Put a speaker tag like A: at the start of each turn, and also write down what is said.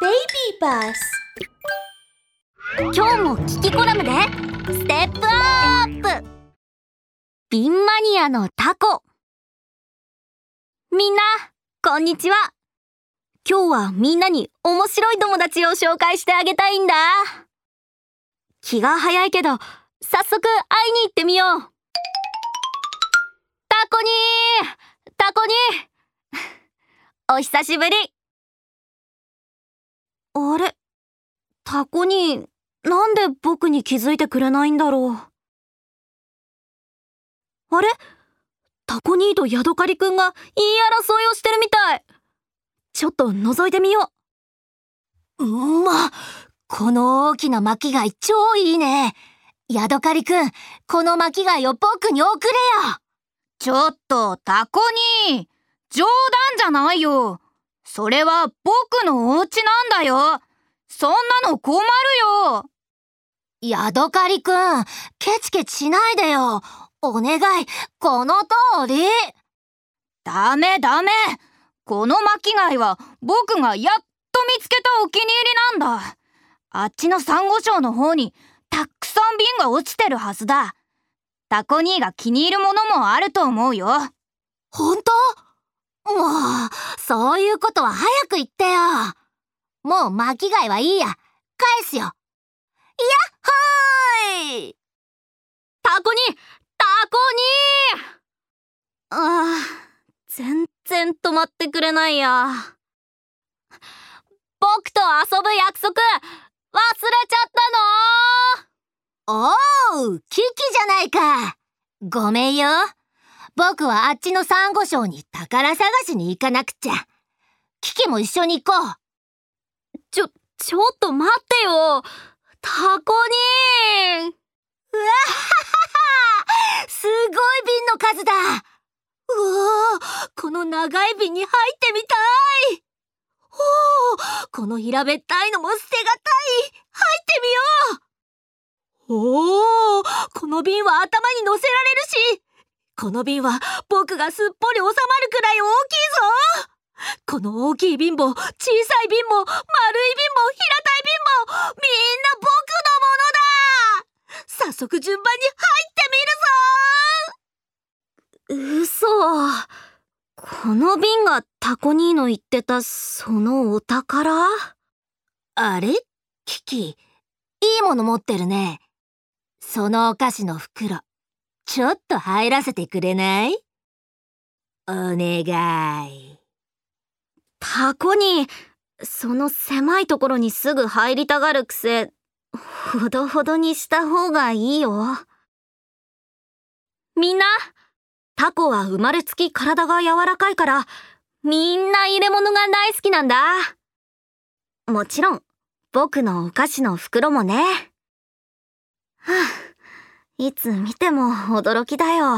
A: Baby Bus
B: 今日も聞きコラムで。ステップアップ。ビンマニアのタコ。みんなこんにちは。今日はみんなに面白い友達を紹介してあげたいんだ。気が早いけど早速会いに行ってみよう。タコにータコにー。お久しぶり。あれ？タコになんで僕に気づいてくれないんだろう？あれ？タコニーとヤドカリくんが言い争いをしてるみたい。ちょっと覗いてみよう。うんまこの大きな巻貝超いいね。ヤドカリくんこの巻貝を僕に送れよ。
C: ちょっとタコニー冗談じゃないよそれは僕のお家なんだよ。そんなの困るよ。
B: ヤドカリくんケチケチしないでよ。お願いこの通り。
C: ダメダメ。この巻貝は僕がやっと見つけたお気に入りなんだ。あっちのサンゴ礁の方にたくさん瓶が落ちてるはずだ。タコ兄が気に入るものもあると思うよ。
B: 本当？もうそういうことは早く言ってよ。もう巻き貝はいいや。返すよ。やっほーい！タコにタコに！ああ全然止まってくれないや。僕と遊ぶ約束忘れちゃったの？おうキキじゃないか。ごめんよ。僕はあっちのサンゴ礁に宝探しに行かなくちゃ。キキも一緒に行こう。ちょ、ちょっと待ってよ。タコにうわはははすごい瓶の数だ。うわこの長い瓶に入ってみたい。おおこの平べったいのも捨てがたい。入ってみよう。おおこの瓶は頭に乗せられるしこの瓶は僕がすっぽり収まるくらい大きいぞ。この大きい瓶も小さい瓶も丸い瓶も平たい瓶もみんな僕のものだ。早速順番に入ってみるぞ。嘘。この瓶がタコニーの言ってたそのお宝？あれ？キキいいもの持ってるね。そのお菓子の袋ちょっと入らせてくれない？お願い。タコにその狭いところにすぐ入りたがる癖ほどほどにした方がいいよ。みんなタコは生まれつき体が柔らかいからみんな入れ物が大好きなんだ。もちろん僕のお菓子の袋もね。いつ見ても驚きだよ。